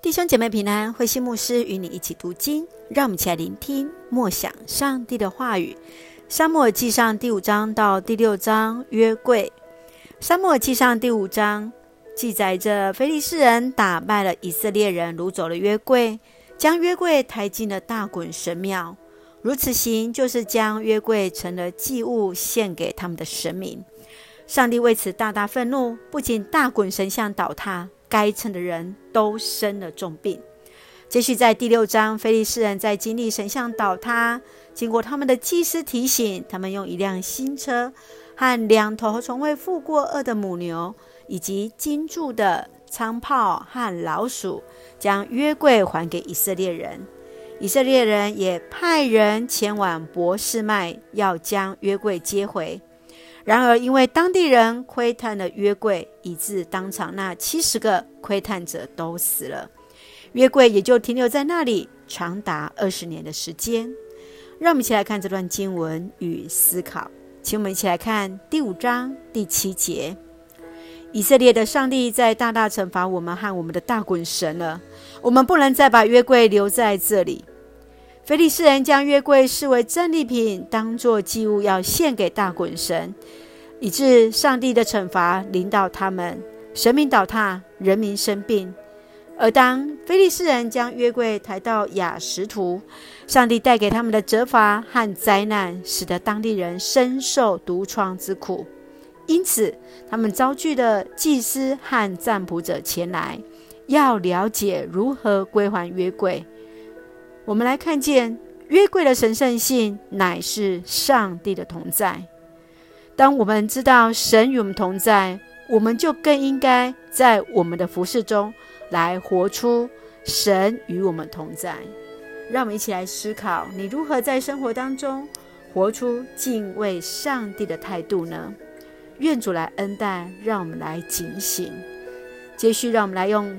弟兄姐妹平安，慧心牧师与你一起读经，让我们一起来聆听默想上帝的话语。沙漠记上第五章到第六章，约柜。沙漠记上第五章记载着非利士人打败了以色列人，掳走了约柜，将约柜抬进了大衮神庙。如此行，就是将约柜成了祭物献给他们的神明。上帝为此大大愤怒，不仅大衮神像倒塌。该城的人都生了重病。接续在第六章，菲利士人在经历神像倒塌，经过他们的祭司提醒，他们用一辆新车和两头从未负过轭的母牛，以及金铸的仓炮和老鼠，将约柜还给以色列人。以色列人也派人前往伯示麦，要将约柜接回。然而，因为当地人窥探了约柜，以致当场那七十个窥探者都死了，约柜也就停留在那里长达二十年的时间。让我们一起来看这段经文与思考。请我们一起来看第五章第七节：以色列的上帝在大大惩罚我们和我们的大衮神了，我们不能再把约柜留在这里。菲利士人将约柜视为战利品，当作祭物要献给大衮神，以致上帝的惩罚临到他们，神明倒塌，人民生病。而当菲利士人将约柜抬到雅实图，上帝带给他们的责罚和灾难，使得当地人深受毒疮之苦。因此，他们遭拒的祭司和占卜者前来，要了解如何归还约柜。我们来看见约柜的神圣性，乃是上帝的同在。当我们知道神与我们同在，我们就更应该在我们的服饰中来活出神与我们同在。让我们一起来思考：你如何在生活当中活出敬畏上帝的态度呢？愿主来恩待，让我们来警醒。接续，让我们来用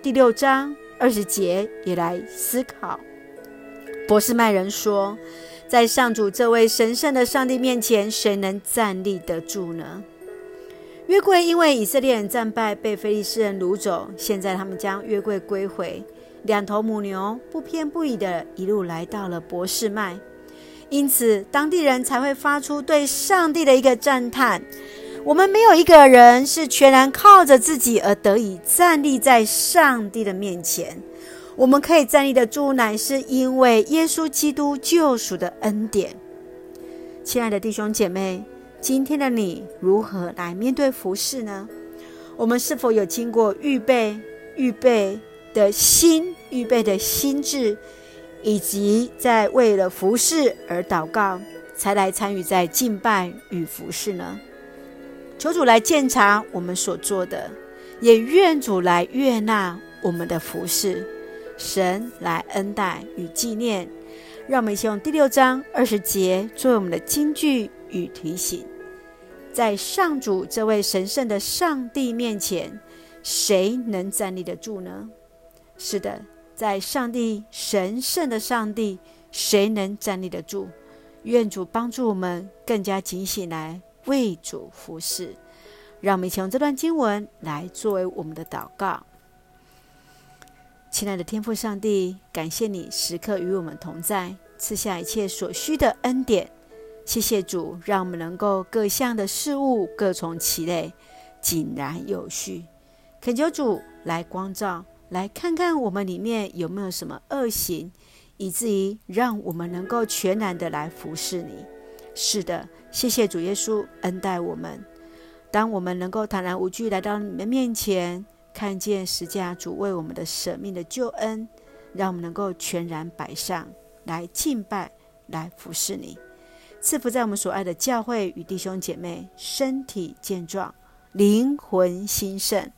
第六章二十节也来思考。博士麦人说：“在上主这位神圣的上帝面前，谁能站立得住呢？”约柜因为以色列人战败，被非利士人掳走。现在他们将约柜归回，两头母牛不偏不倚的一路来到了博士麦，因此当地人才会发出对上帝的一个赞叹：“我们没有一个人是全然靠着自己而得以站立在上帝的面前。”我们可以站立的住，乃是因为耶稣基督救赎的恩典。亲爱的弟兄姐妹，今天的你如何来面对服侍呢？我们是否有经过预备、预备的心、预备的心智，以及在为了服侍而祷告，才来参与在敬拜与服侍呢？求主来鉴察我们所做的，也愿主来悦纳我们的服侍。神来恩待与纪念，让我们一起用第六章二十节作为我们的金句与提醒。在上主这位神圣的上帝面前，谁能站立得住呢？是的，在上帝神圣的上帝，谁能站立得住？愿主帮助我们更加警醒来为主服事。让我们一起用这段经文来作为我们的祷告。亲爱的天父上帝，感谢你时刻与我们同在，赐下一切所需的恩典。谢谢主，让我们能够各项的事物各从其类，井然有序。恳求主来光照，来看看我们里面有没有什么恶行，以至于让我们能够全然的来服侍你。是的，谢谢主耶稣恩待我们。当我们能够坦然无惧来到你们面前。看见十架主为我们的舍命的救恩，让我们能够全然摆上来敬拜，来服侍你。赐福在我们所爱的教会与弟兄姐妹身体健壮，灵魂兴盛，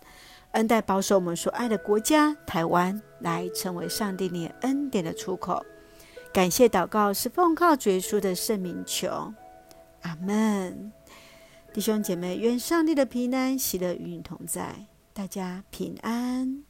恩待保守我们所爱的国家台湾，来成为上帝你恩典的出口。感谢祷告是奉靠主耶稣的圣名求，阿门。弟兄姐妹，愿上帝的平安喜乐与你同在。大家平安。